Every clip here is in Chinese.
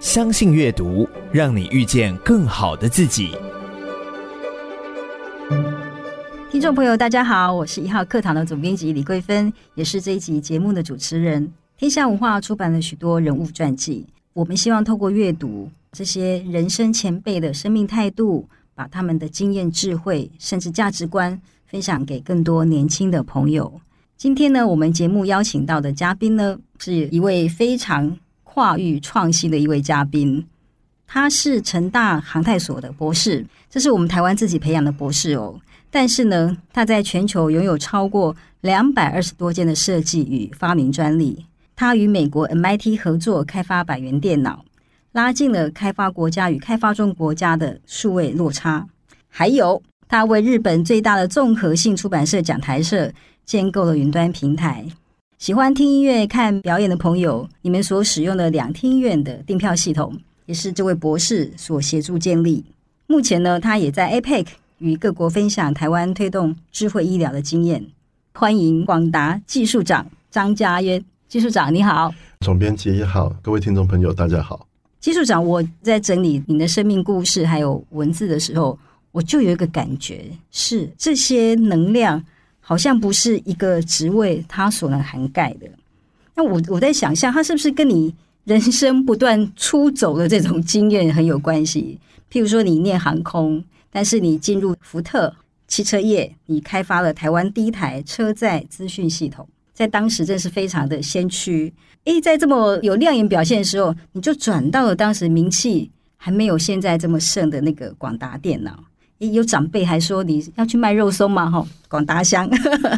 相信阅读，让你遇见更好的自己。听众朋友，大家好，我是一号课堂的总编辑李桂芬，也是这一集节目的主持人。天下文化出版了许多人物传记，我们希望透过阅读这些人生前辈的生命态度，把他们的经验、智慧，甚至价值观分享给更多年轻的朋友。今天呢，我们节目邀请到的嘉宾呢，是一位非常跨域创新的一位嘉宾，他是成大航太所的博士，这是我们台湾自己培养的博士哦。但是呢，他在全球拥有超过两百二十多件的设计与发明专利。他与美国 MIT 合作开发百元电脑，拉近了开发国家与开发中国家的数位落差。还有，他为日本最大的综合性出版社讲台社建构了云端平台。喜欢听音乐、看表演的朋友，你们所使用的两厅院的订票系统，也是这位博士所协助建立。目前呢，他也在 APEC 与各国分享台湾推动智慧医疗的经验。欢迎广达技术长张家渊。技术长你好，总编辑也好，各位听众朋友大家好。技术长，我在整理你的生命故事还有文字的时候，我就有一个感觉，是这些能量好像不是一个职位它所能涵盖的。那我我在想象，它是不是跟你人生不断出走的这种经验很有关系？譬如说，你念航空，但是你进入福特汽车业，你开发了台湾第一台车载资讯系统。在当时，真是非常的先驱。诶，在这么有亮眼表现的时候，你就转到了当时名气还没有现在这么盛的那个广达电脑。诶，有长辈还说你要去卖肉松嘛？哈，广达香。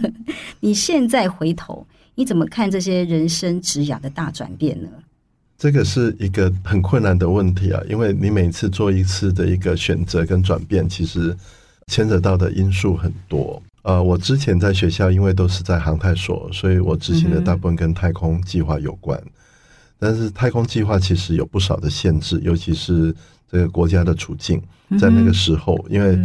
你现在回头，你怎么看这些人生职涯的大转变呢？这个是一个很困难的问题啊，因为你每次做一次的一个选择跟转变，其实牵扯到的因素很多。呃，我之前在学校，因为都是在航太所，所以我执行的大部分跟太空计划有关。嗯、但是太空计划其实有不少的限制，尤其是这个国家的处境，在那个时候，嗯、因为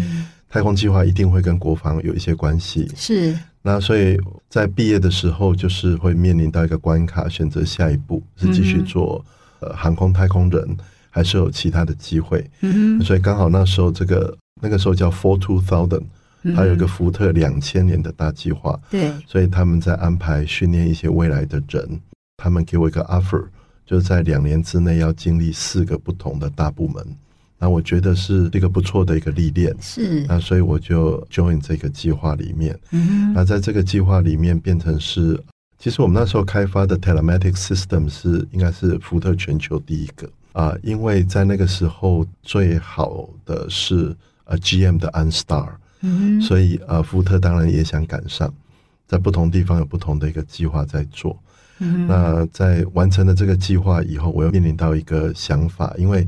太空计划一定会跟国防有一些关系。是。那所以在毕业的时候，就是会面临到一个关卡，选择下一步是继续做呃航空太空人，还是有其他的机会。嗯，所以刚好那时候这个那个时候叫 For Two Thousand。还有一个福特两千年的大计划，对，所以他们在安排训练一些未来的人。他们给我一个 offer，就是在两年之内要经历四个不同的大部门。那我觉得是一个不错的一个历练，是。那所以我就 join 这个计划里面。嗯，那在这个计划里面变成是，其实我们那时候开发的 telematic system 是应该是福特全球第一个啊，因为在那个时候最好的是呃 GM 的 OnStar。嗯，所以呃，福特当然也想赶上，在不同地方有不同的一个计划在做。嗯，那在完成了这个计划以后，我又面临到一个想法，因为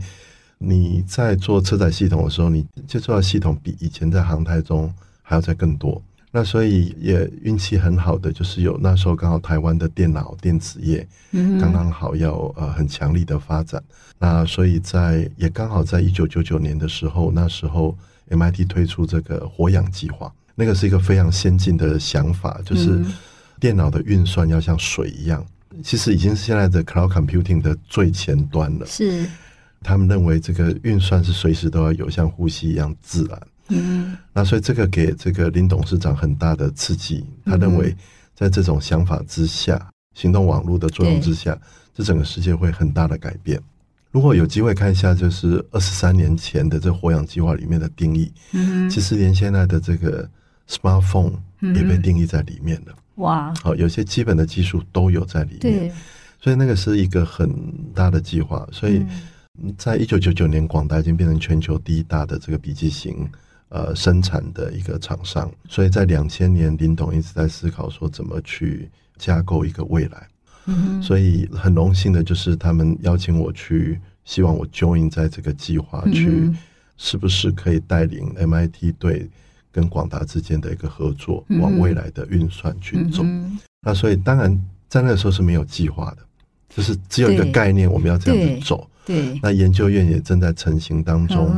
你在做车载系统的时候，你接触到系统比以前在航太中还要再更多。那所以也运气很好的，就是有那时候刚好台湾的电脑电子业，嗯，刚刚好要呃很强力的发展。那所以在也刚好在一九九九年的时候，那时候。MIT 推出这个活氧计划，那个是一个非常先进的想法，就是电脑的运算要像水一样，其实已经是现在的 Cloud Computing 的最前端了。是，他们认为这个运算是随时都要有像呼吸一样自然。嗯，那所以这个给这个林董事长很大的刺激，他认为在这种想法之下，行动网络的作用之下，这整个世界会很大的改变。如果有机会看一下，就是二十三年前的这活氧计划里面的定义，嗯，其实连现在的这个 smartphone 也被定义在里面了。哇，好，有些基本的技术都有在里面。对，所以那个是一个很大的计划。所以在一九九九年，广达已经变成全球第一大的这个笔记型呃生产的一个厂商。所以在两千年，林董一直在思考说怎么去架构一个未来。所以很荣幸的就是他们邀请我去，希望我 join 在这个计划去，是不是可以带领 MIT 队跟广达之间的一个合作，往未来的运算去走。那所以当然在那个时候是没有计划的，就是只有一个概念，我们要这样子走。对，那研究院也正在成型当中。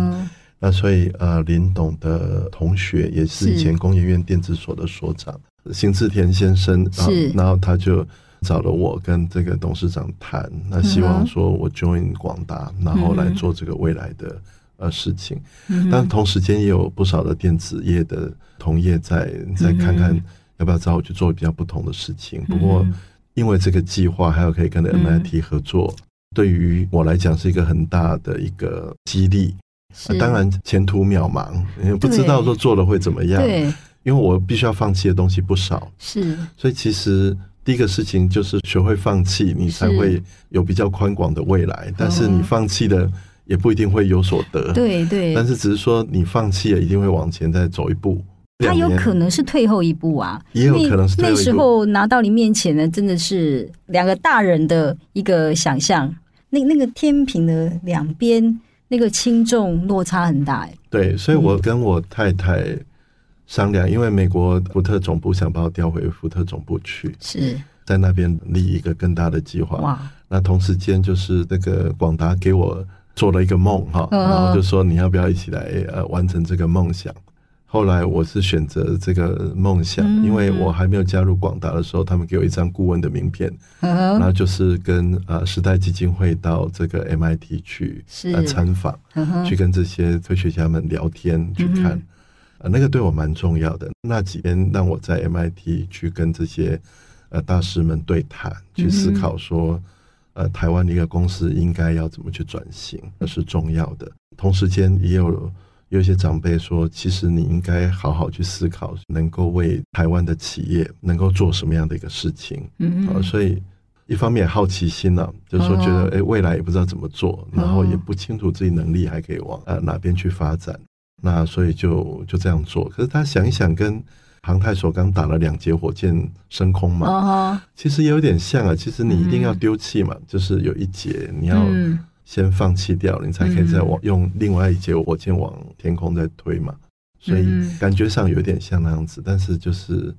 那所以呃，林董的同学也是以前工研院电子所的所长，邢志田先生，是，然后他就。找了我跟这个董事长谈，那希望说我 join 广达，然后来做这个未来的呃事情。但同时间也有不少的电子业的同业在在看看要不要找我去做比较不同的事情。不过因为这个计划还有可以跟 MIT 合作，对于我来讲是一个很大的一个激励。当然前途渺茫，也不知道说做了会怎么样。对，因为我必须要放弃的东西不少。是，所以其实。第一个事情就是学会放弃，你才会有比较宽广的未来。但是你放弃的也不一定会有所得。对对。但是只是说你放弃了，一定会往前再走一步。它有可能是退后一步啊，也有可能是退后一步。那时候拿到你面前的真的是两个大人的一个想象，那那个天平的两边那个轻重落差很大。对，所以我跟我太太。商量，因为美国福特总部想把我调回福特总部去，是在那边立一个更大的计划。哇！那同时间就是那个广达给我做了一个梦哈，然后就说你要不要一起来呃完成这个梦想？后来我是选择这个梦想，因为我还没有加入广达的时候，他们给我一张顾问的名片，然后就是跟呃时代基金会到这个 MIT 去呃参访，去跟这些科学家们聊天去看。呃，那个对我蛮重要的。那几天让我在 MIT 去跟这些呃大师们对谈，去思考说，呃，台湾的一个公司应该要怎么去转型，那是重要的。同时间也有有一些长辈说，其实你应该好好去思考，能够为台湾的企业能够做什么样的一个事情。嗯嗯。所以一方面好奇心呢、啊，就是说觉得哎，未来也不知道怎么做，然后也不清楚自己能力还可以往呃哪边去发展。那所以就就这样做，可是他想一想，跟航太所刚打了两节火箭升空嘛，其实也有点像啊。其实你一定要丢弃嘛，就是有一节你要先放弃掉，你才可以再往用另外一节火箭往天空再推嘛。所以感觉上有点像那样子，但是就是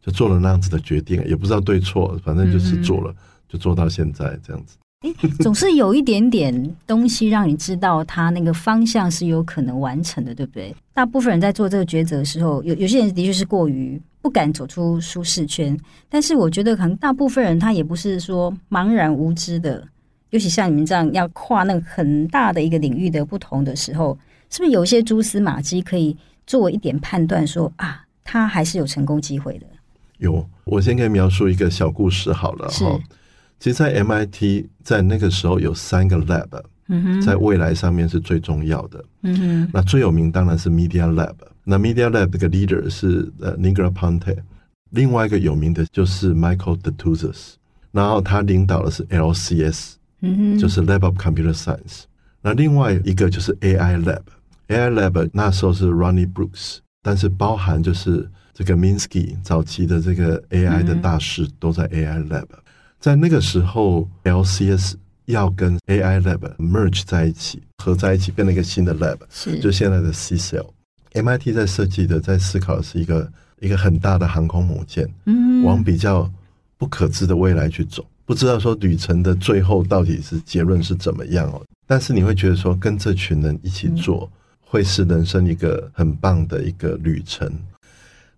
就做了那样子的决定，也不知道对错，反正就是做了，就做到现在这样子。诶，总是有一点点东西让你知道它那个方向是有可能完成的，对不对？大部分人在做这个抉择的时候，有有些人的确是过于不敢走出舒适圈，但是我觉得可能大部分人他也不是说茫然无知的，尤其像你们这样要跨那个很大的一个领域的不同的时候，是不是有一些蛛丝马迹可以做一点判断说，说啊，他还是有成功机会的？有，我先给你描述一个小故事好了哈。其实，在 MIT 在那个时候有三个 lab，在未来上面是最重要的。嗯那最有名当然是 Media Lab。那 Media Lab 这个 leader 是呃 Negroponte，另外一个有名的就是 Michael Detouzis，然后他领导的是 LCS，就是 Lab of Computer Science。那另外一个就是 AI Lab，AI Lab 那时候是 Ronnie Brooks，但是包含就是这个 Minsky 早期的这个 AI 的大师都在 AI Lab。在那个时候，LCS 要跟 AI Lab merge 在一起，合在一起，变成一个新的 lab，是。就现在的 CCL。MIT 在设计的，在思考的是一个一个很大的航空母舰，嗯，往比较不可知的未来去走，不知道说旅程的最后到底是结论是怎么样哦。但是你会觉得说，跟这群人一起做，会是人生一个很棒的一个旅程。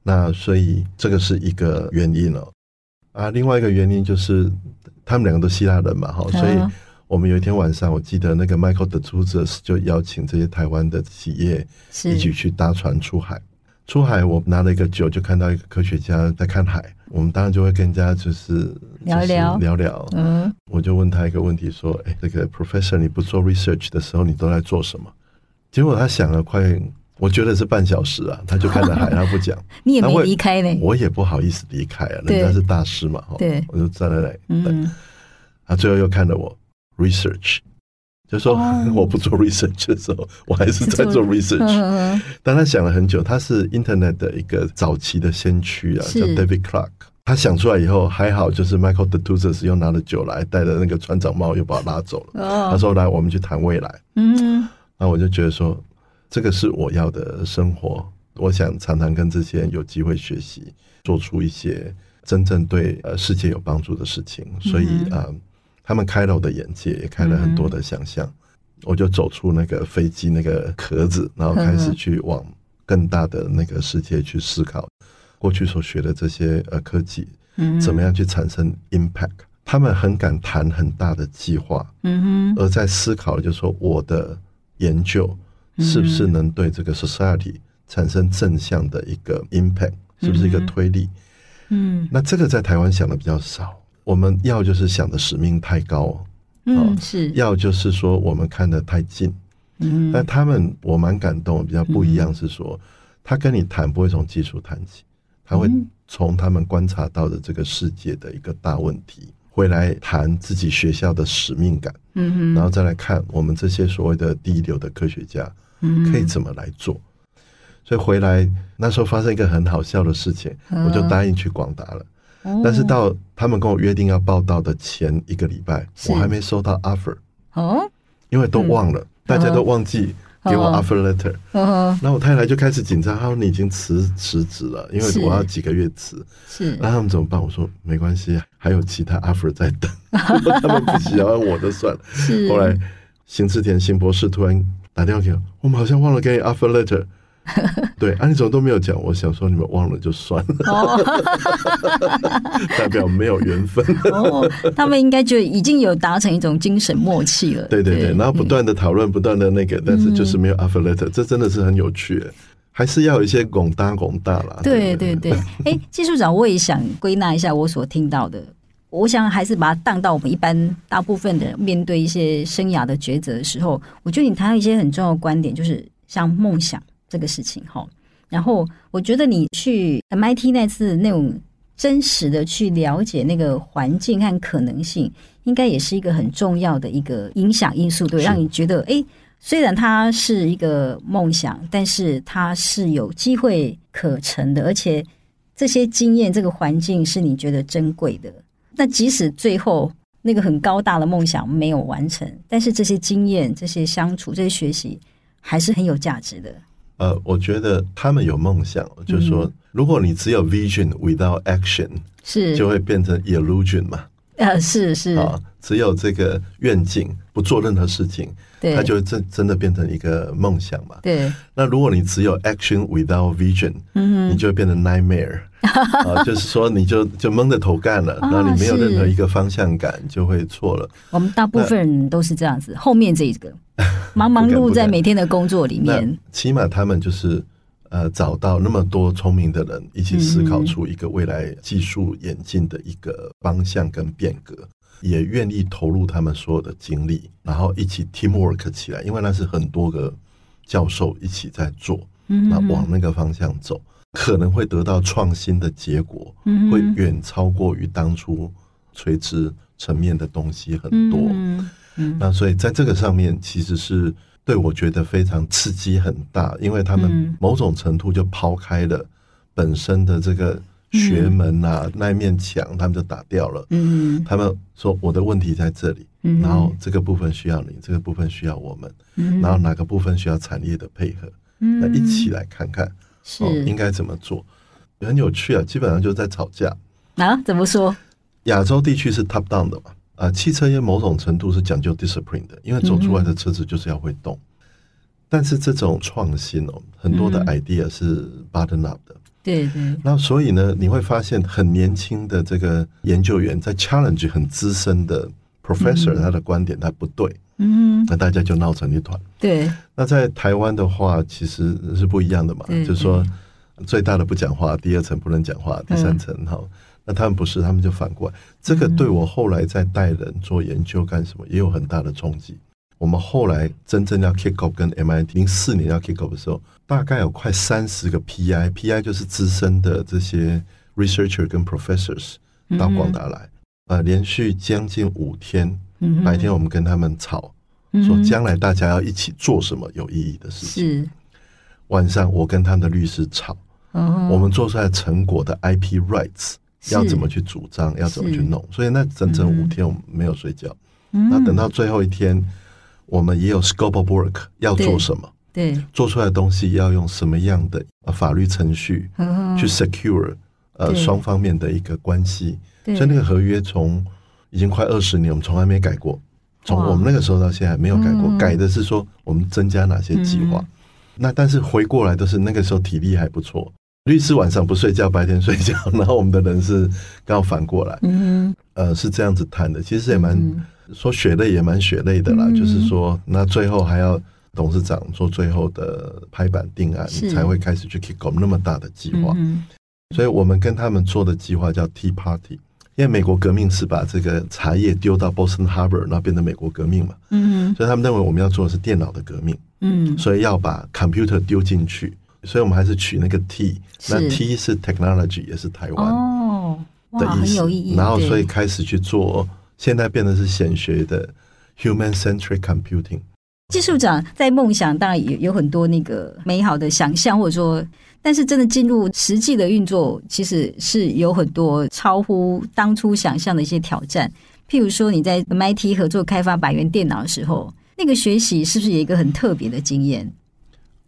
那所以这个是一个原因哦。啊，另外一个原因就是他们两个都希腊人嘛，哈，所以我们有一天晚上，我记得那个 Michael Detouzis 就邀请这些台湾的企业一起去搭船出海。出海，我拿了一个酒，就看到一个科学家在看海，我们当然就会跟人家就是聊聊聊聊。嗯，我就问他一个问题，说：“哎，这个 Professor，你不做 research 的时候，你都在做什么？”结果他想了快。我觉得是半小时啊，他就看着海，他不讲。你也没离开呢，我也不好意思离开啊，人家是大师嘛，对，我就站在那里。嗯，他最后又看着我，research，就说 我不做 research 的时候，我还是在做 research。但他想了很久，他是 Internet 的一个早期的先驱啊，叫 David Clark。他想出来以后还好，就是 Michael Detouzis 又拿了酒来，戴着那个船长帽，又把他拉走了。他说：“来，我们去谈未来。”嗯，那我就觉得说。这个是我要的生活，我想常常跟这些人有机会学习，做出一些真正对呃世界有帮助的事情。所以啊、呃，他们开了我的眼界，也开了很多的想象。我就走出那个飞机那个壳子，然后开始去往更大的那个世界去思考。过去所学的这些呃科技，嗯，怎么样去产生 impact？他们很敢谈很大的计划，嗯哼，而在思考就是说我的研究是不是能对这个 society 产生正向的一个 impact，是不是一个推力？嗯，那这个在台湾想的比较少，我们要就是想的使命太高，嗯，是。要就是说我们看得太近，嗯，但他们我蛮感动，比较不一样是说，他跟你谈不会从技术谈起，他会从他们观察到的这个世界的一个大问题。回来谈自己学校的使命感，嗯哼，然后再来看我们这些所谓的第一流的科学家，嗯，可以怎么来做。所以回来那时候发生一个很好笑的事情，我就答应去广达了。但是到他们跟我约定要报到的前一个礼拜，我还没收到 offer，哦，因为都忘了，大家都忘记。给我 offer letter，然后我太太就开始紧张，她说你已经辞辞职了，因为我要几个月辞。是，那他们怎么办？我说没关系，还有其他 offer 在等，他们不喜欢我的算了。是，后来邢志田邢博士突然打电话给我，我们好像忘了给你 offer letter。对，啊，你怎么都没有讲？我想说你们忘了就算了，哦、代表没有缘分。哦，他们应该就已经有达成一种精神默契了。对对对，对然后不断的讨论，不断的那个，但是就是没有 offer letter，这真的是很有趣。还是要有一些拱大拱大啦。对对对，哎，技术长，我也想归纳一下我所听到的，我想还是把它当到我们一般大部分的面对一些生涯的抉择的时候，我觉得你谈到一些很重要的观点，就是像梦想。这个事情哈，然后我觉得你去 MIT 那次那种真实的去了解那个环境和可能性，应该也是一个很重要的一个影响因素，对，让你觉得哎，虽然它是一个梦想，但是它是有机会可成的，而且这些经验、这个环境是你觉得珍贵的。那即使最后那个很高大的梦想没有完成，但是这些经验、这些相处、这些学习还是很有价值的。呃，我觉得他们有梦想，就是说，如果你只有 vision without action，是。就会变成 illusion 嘛。呃，是是。啊，只有这个愿景，不做任何事情，对，它就真真的变成一个梦想嘛。对。那如果你只有 action without vision，嗯，你就会变成 nightmare。啊，就是说，你就就蒙着头干了，然后你没有任何一个方向感，就会错了。我们大部分人都是这样子，后面这一个。忙忙碌碌在每天的工作里面，起码他们就是呃找到那么多聪明的人，一起思考出一个未来技术演进的一个方向跟变革，也愿意投入他们所有的精力，然后一起 teamwork 起来，因为那是很多个教授一起在做，那往那个方向走，可能会得到创新的结果，会远超过于当初垂直层面的东西很多。嗯，那所以在这个上面，其实是对我觉得非常刺激很大，因为他们某种程度就抛开了本身的这个学门啊，那一面墙，他们就打掉了。嗯，他们说我的问题在这里，然后这个部分需要你，这个部分需要我们，然后哪个部分需要产业的配合，那一起来看看是应该怎么做，很有趣啊，基本上就在吵架啊？怎么说？亚洲地区是 top down 的嘛？啊，汽车业某种程度是讲究 discipline 的，因为走出来的车子就是要会动。嗯、但是这种创新哦，很多的 idea 是 bottom up 的。对对。那所以呢，你会发现很年轻的这个研究员在 challenge 很资深的 professor，他的观点他不对。嗯。那大家就闹成一团。对。那在台湾的话，其实是不一样的嘛，就是说最大的不讲话，第二层不能讲话，第三层哈。那他们不是，他们就反过来。这个对我后来在带人做研究干什么也有很大的冲击。我们后来真正要 kick off 跟 MIT 零四年要 kick off 的时候，大概有快三十个 PI，PI 就是资深的这些 researcher 跟 professors 到广达来，呃，连续将近五天，白天我们跟他们吵，说将来大家要一起做什么有意义的事情。晚上我跟他们的律师吵，我们做出来成果的 IP rights。要怎么去主张？要怎么去弄？所以那整整五天我们没有睡觉。那等到最后一天，我们也有 scope of work 要做什么？对，做出来的东西要用什么样的法律程序去 secure 呃双方面的一个关系？所以那个合约从已经快二十年，我们从来没改过。从我们那个时候到现在没有改过，改的是说我们增加哪些计划。那但是回过来都是那个时候体力还不错。律师晚上不睡觉，白天睡觉，然后我们的人是刚好反过来，嗯呃，是这样子谈的。其实也蛮、嗯、说血泪也蛮血泪的啦，嗯、就是说那最后还要董事长做最后的拍板定案，是才会开始去 kick off 那么大的计划。嗯、所以我们跟他们做的计划叫 Tea Party。因为美国革命是把这个茶叶丢到 Boston Harbor，然后变成美国革命嘛，嗯，所以他们认为我们要做的是电脑的革命，嗯，所以要把 computer 丢进去，所以我们还是取那个 T，那 T 是 technology，也是台湾哦，的意思，很有意义。然后所以开始去做，现在变得是显学的 human centric computing。技术长在梦想当然有有很多那个美好的想象，或者说。但是真的进入实际的运作，其实是有很多超乎当初想象的一些挑战。譬如说，你在 MIT 合作开发百元电脑的时候，那个学习是不是有一个很特别的经验？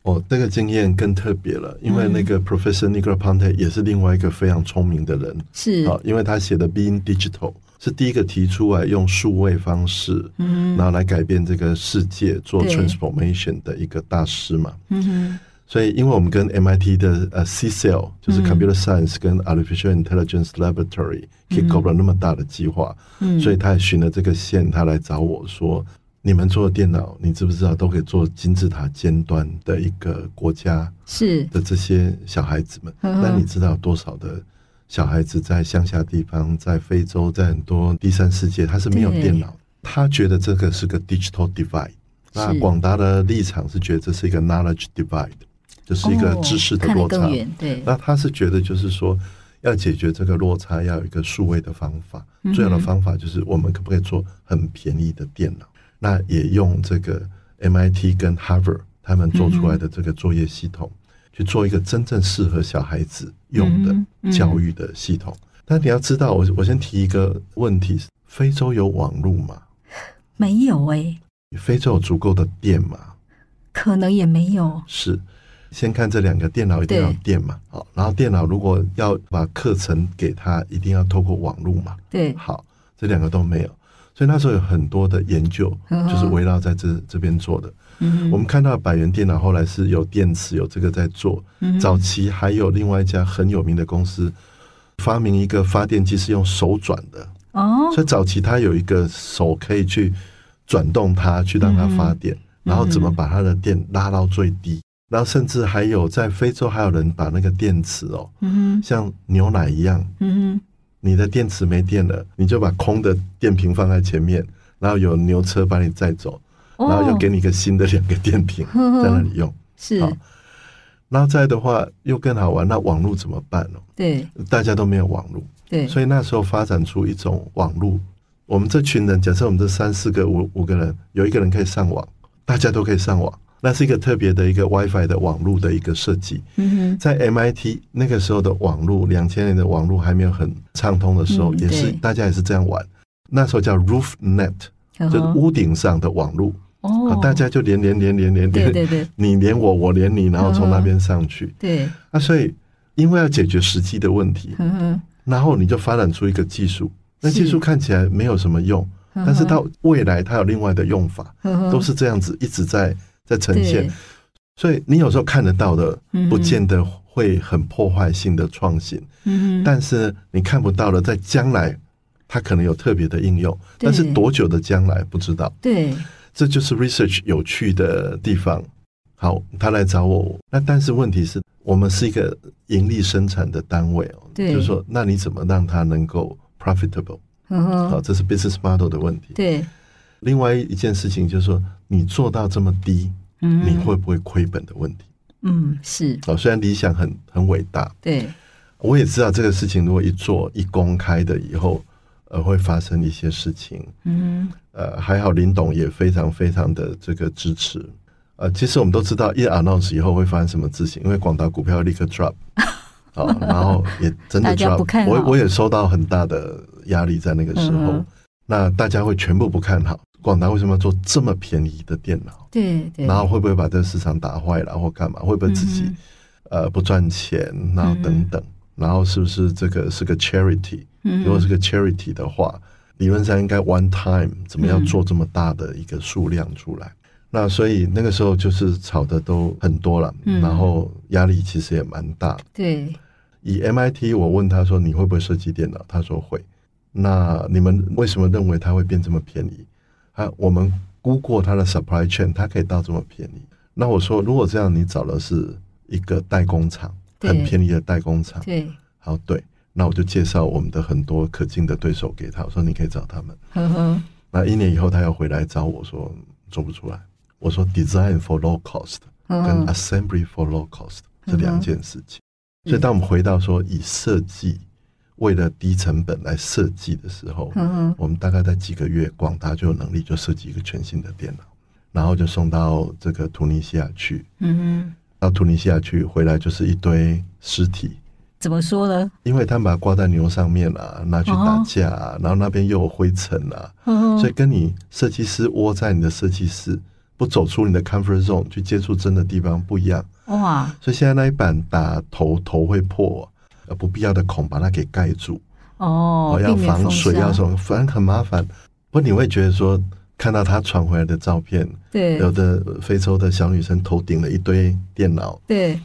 哦，这个经验更特别了，因为那个 Professor Negroponte 也是另外一个非常聪明的人，是啊，因为他写的 Being Digital 是第一个提出来用数位方式，嗯，然后来改变这个世界做 transformation 的一个大师嘛，嗯哼。所以，因为我们跟 MIT 的呃 CSAIL 就是 Computer Science 跟 Artificial Intelligence Laboratory kick off 了那么大的计划，嗯，所以他也循了这个线，他来找我说：“你们做的电脑，你知不知道都可以做金字塔尖端的一个国家是的这些小孩子们？那你知道多少的小孩子在乡下地方，在非洲，在很多第三世界，他是没有电脑。他觉得这个是个 digital divide。那广大的立场是觉得这是一个 knowledge divide。”就是一个知识的落差，哦、对。那他是觉得，就是说，要解决这个落差，要有一个数位的方法。嗯、最好的方法就是，我们可不可以做很便宜的电脑？那也用这个 MIT 跟 Harvard 他们做出来的这个作业系统，嗯、去做一个真正适合小孩子用的教育的系统。但你要知道，我我先提一个问题：非洲有网络吗？没有哎、欸。非洲有足够的电吗？可能也没有。是。先看这两个电脑一定要电嘛，好，然后电脑如果要把课程给他，一定要透过网络嘛，对，好，这两个都没有，所以那时候有很多的研究，就是围绕在这这边做的。嗯，我们看到百元电脑后来是有电池，有这个在做。早期还有另外一家很有名的公司发明一个发电机是用手转的。哦，所以早期它有一个手可以去转动它，去让它发电，然后怎么把它的电拉到最低。然后甚至还有在非洲，还有人把那个电池哦，嗯、像牛奶一样，你的电池没电了，你就把空的电瓶放在前面，然后有牛车把你载走，哦、然后又给你一个新的两个电瓶 在那里用，哦、是。然后再的话又更好玩，那网络怎么办呢？对，大家都没有网络，对，所以那时候发展出一种网络，我们这群人，假设我们这三四个五五个人，有一个人可以上网，大家都可以上网。那是一个特别的一个 WiFi 的网络的一个设计。在 MIT 那个时候的网络，两千年的网络还没有很畅通的时候，也是大家也是这样玩。那时候叫 RoofNet，就是屋顶上的网络。哦，大家就连连连连连连，对对，你连我，我连你，然后从那边上去。对。啊，所以因为要解决实际的问题，然后你就发展出一个技术。那技术看起来没有什么用，但是到未来它有另外的用法，都是这样子一直在。在呈现，所以你有时候看得到的，不见得会很破坏性的创新。嗯，但是你看不到的，在将来它可能有特别的应用，但是多久的将来不知道。对，这就是 research 有趣的地方。好，他来找我，那但是问题是我们是一个盈利生产的单位哦。对，就是说，那你怎么让它能够 profitable？好，这是 business model 的问题。对。另外一件事情就是说，你做到这么低，嗯，你会不会亏本的问题？嗯，是。哦，虽然理想很很伟大，对，我也知道这个事情如果一做一公开的以后，呃，会发生一些事情。嗯，呃，还好林董也非常非常的这个支持。呃，其实我们都知道一 announce 以后会发生什么事情，因为广达股票立刻 drop，好，然后也真的 drop，我我也收到很大的压力在那个时候，嗯、那大家会全部不看好。广达为什么要做这么便宜的电脑？对对，然后会不会把这个市场打坏了，或干嘛？会不会自己呃不赚钱？然后等等，然后是不是这个是个 charity？如果是个 charity 的话，理论上应该 one time 怎么样做这么大的一个数量出来？那所以那个时候就是炒的都很多了，嗯、然后压力其实也蛮大。对，以 MIT 我问他说，你会不会设计电脑？他说会。那你们为什么认为它会变这么便宜？啊，我们估过它的 supply chain，它可以到这么便宜。那我说，如果这样，你找的是一个代工厂，很便宜的代工厂。对，好，对。那我就介绍我们的很多可敬的对手给他，我说你可以找他们。呵呵。那一年以后，他要回来找我说做不出来。我说 design for low cost 跟 assembly for low cost 这两件事情。所以当我们回到说以设计。为了低成本来设计的时候，嗯，我们大概在几个月，广达就有能力就设计一个全新的电脑，然后就送到这个突尼西亚去，嗯哼，到突尼西亚去回来就是一堆尸体。怎么说呢？因为他们把它挂在牛上面啊，拿去打架，啊，然后那边又有灰尘啊，所以跟你设计师窝在你的设计室，不走出你的 comfort zone 去接触真的地方不一样。哇！所以现在那一版打头头会破。呃，不必要的孔把它给盖住哦，要防水，要什么，反正很麻烦。不过你会觉得说，看到他传回来的照片，对，有的非洲的小女生头顶了一堆电脑，对，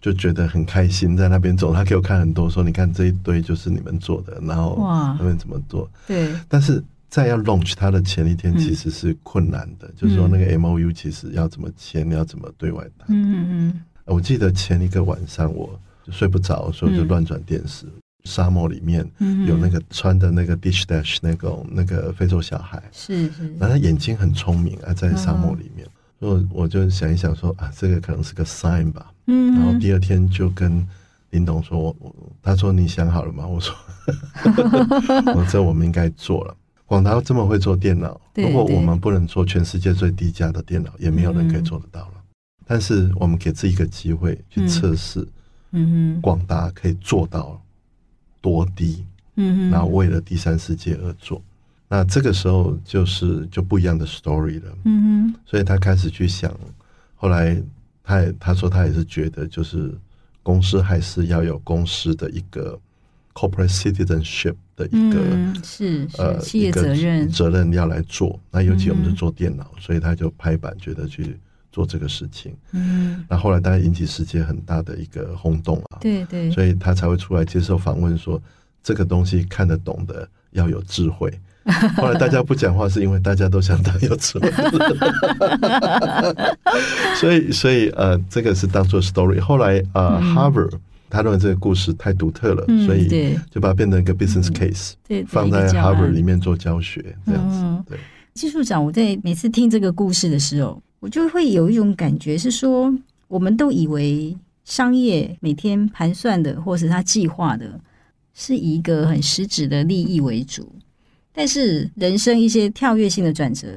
就觉得很开心，在那边走。他给我看很多，说你看这一堆就是你们做的，然后他们怎么做？对。但是在要 launch 它的前一天，其实是困难的，嗯、就是说那个 M O U 其实要怎么签，要怎么对外谈。嗯嗯嗯。我记得前一个晚上我。就睡不着，所以就乱转电视。嗯、沙漠里面有那个穿的那个 Dish Dash 那种那个非洲小孩，是是，然后他眼睛很聪明啊，在沙漠里面。所以我就想一想说啊，这个可能是个 sign 吧。嗯，然后第二天就跟林董说，我我他说你想好了吗？我说，我这我们应该做了。广达这么会做电脑，如果我们不能做全世界最低价的电脑，也没有人可以做得到了。但是我们给自己一个机会去测试。嗯哼，广达可以做到多低？嗯哼，然后为了第三世界而做，那这个时候就是就不一样的 story 了。嗯哼，所以他开始去想，后来他也他说他也是觉得，就是公司还是要有公司的一个 corporate citizenship 的一个、嗯、是，是呃企业责任责任要来做。那尤其我们是做电脑，嗯、所以他就拍板觉得去。做这个事情，嗯，那后来当然引起世界很大的一个轰动啊，对对，所以他才会出来接受访问说，这个东西看得懂的要有智慧。后来大家不讲话，是因为大家都想当有智慧。所以，所以呃，这个是当做 story。后来呃，Harvard 他认为这个故事太独特了，所以就把它变成一个 business case，对，放在 Harvard 里面做教学这样子。对，技术长，我在每次听这个故事的时候。我就会有一种感觉是说，我们都以为商业每天盘算的，或是他计划的，是以一个很实质的利益为主。但是人生一些跳跃性的转折，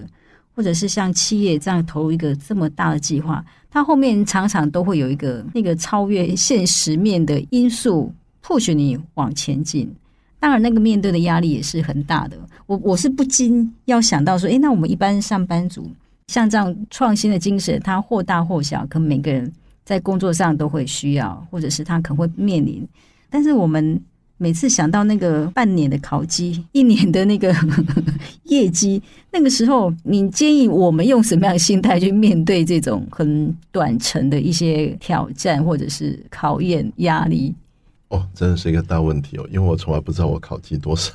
或者是像企业这样投入一个这么大的计划，它后面常常都会有一个那个超越现实面的因素，push 你往前进。当然，那个面对的压力也是很大的。我我是不禁要想到说，诶，那我们一般上班族。像这样创新的精神，它或大或小，可能每个人在工作上都会需要，或者是他可能会面临。但是我们每次想到那个半年的考绩，一年的那个 业绩，那个时候，你建议我们用什么样的心态去面对这种很短程的一些挑战，或者是考验压力？哦，真的是一个大问题哦，因为我从来不知道我考绩多少。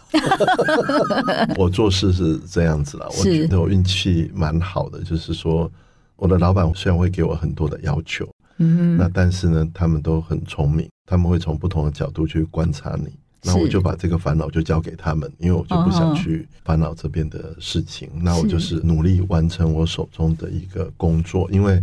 我做事是这样子啦，我觉得我运气蛮好的，就是说我的老板虽然会给我很多的要求，嗯，那但是呢，他们都很聪明，他们会从不同的角度去观察你，那我就把这个烦恼就交给他们，因为我就不想去烦恼这边的事情，那我就是努力完成我手中的一个工作，因为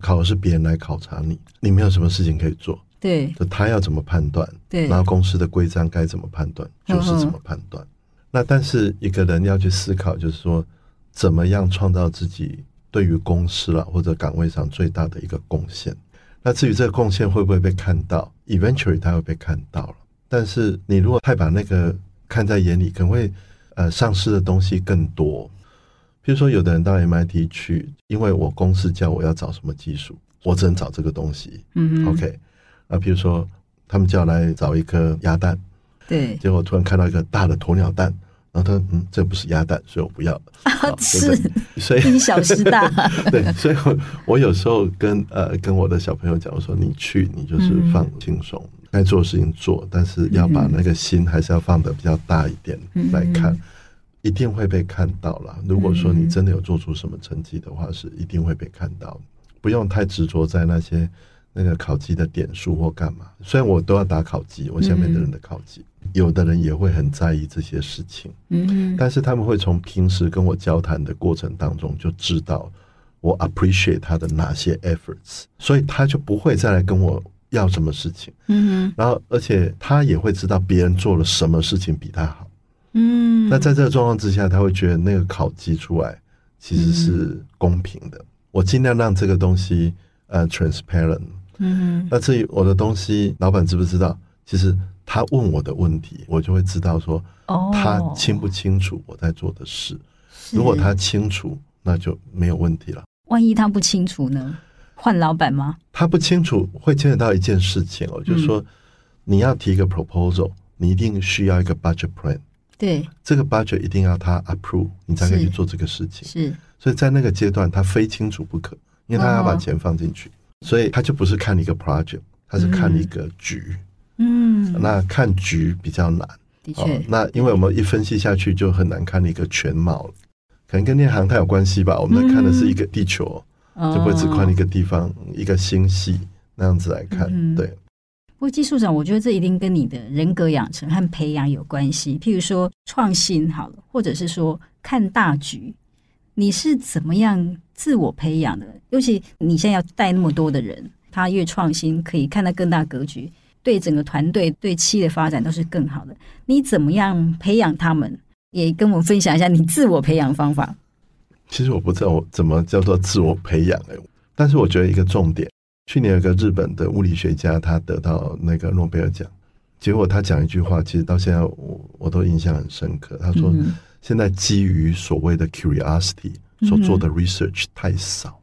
考的是别人来考察你，你没有什么事情可以做。对，就他要怎么判断？对，然后公司的规章该怎么判断，就是怎么判断。那但是一个人要去思考，就是说怎么样创造自己对于公司了或者岗位上最大的一个贡献。那至于这个贡献会不会被看到，eventually 他会被看到了。但是你如果太把那个看在眼里，可能会呃丧失的东西更多。比如说，有的人到 MIT 去，因为我公司叫我要找什么技术，我只能找这个东西。嗯，OK。啊，比如说，他们叫来找一颗鸭蛋，对，结果突然看到一个大的鸵鸟蛋，然后他说嗯，这不是鸭蛋，所以我不要。啊、是，所以 因小失大。对，所以我我有时候跟呃跟我的小朋友讲，我说你去，你就是放轻松，该、嗯、做的事情做，但是要把那个心还是要放得比较大一点来看，嗯、一定会被看到了。如果说你真的有做出什么成绩的话，是一定会被看到，不用太执着在那些。那个考绩的点数或干嘛，虽然我都要打考绩，我下面的人的考绩，嗯、有的人也会很在意这些事情，嗯，但是他们会从平时跟我交谈的过程当中就知道我 appreciate 他的哪些 efforts，所以他就不会再来跟我要什么事情，嗯，然后而且他也会知道别人做了什么事情比他好，嗯，那在这个状况之下，他会觉得那个考绩出来其实是公平的，嗯、我尽量让这个东西呃 transparent。嗯，那至于我的东西，老板知不知道？其实他问我的问题，我就会知道说，哦，他清不清楚我在做的事？如果他清楚，那就没有问题了。万一他不清楚呢？换老板吗？他不清楚会牵扯到一件事情哦，就是说你要提一个 proposal，你一定需要一个 budget plan。对，这个 budget 一定要他 approve，你才可以去做这个事情。是，所以在那个阶段，他非清楚不可，因为他要把钱放进去。所以他就不是看一个 project，他是看一个局。嗯，那看局比较难。的确，那因为我们一分析下去就很难看一个全貌了，可能跟念航太有关系吧。我们在看的是一个地球，就不会只看一个地方、一个星系那样子来看。对。不过技术长，我觉得这一定跟你的人格养成和培养有关系。譬如说创新好了，或者是说看大局。你是怎么样自我培养的？尤其你现在要带那么多的人，他越创新，可以看到更大格局，对整个团队、对企业的发展都是更好的。你怎么样培养他们？也跟我们分享一下你自我培养方法。其实我不知道我怎么叫做自我培养哎，但是我觉得一个重点，去年有个日本的物理学家，他得到那个诺贝尔奖，结果他讲一句话，其实到现在我我都印象很深刻。他说。嗯现在基于所谓的 curiosity 所做的 research 太少，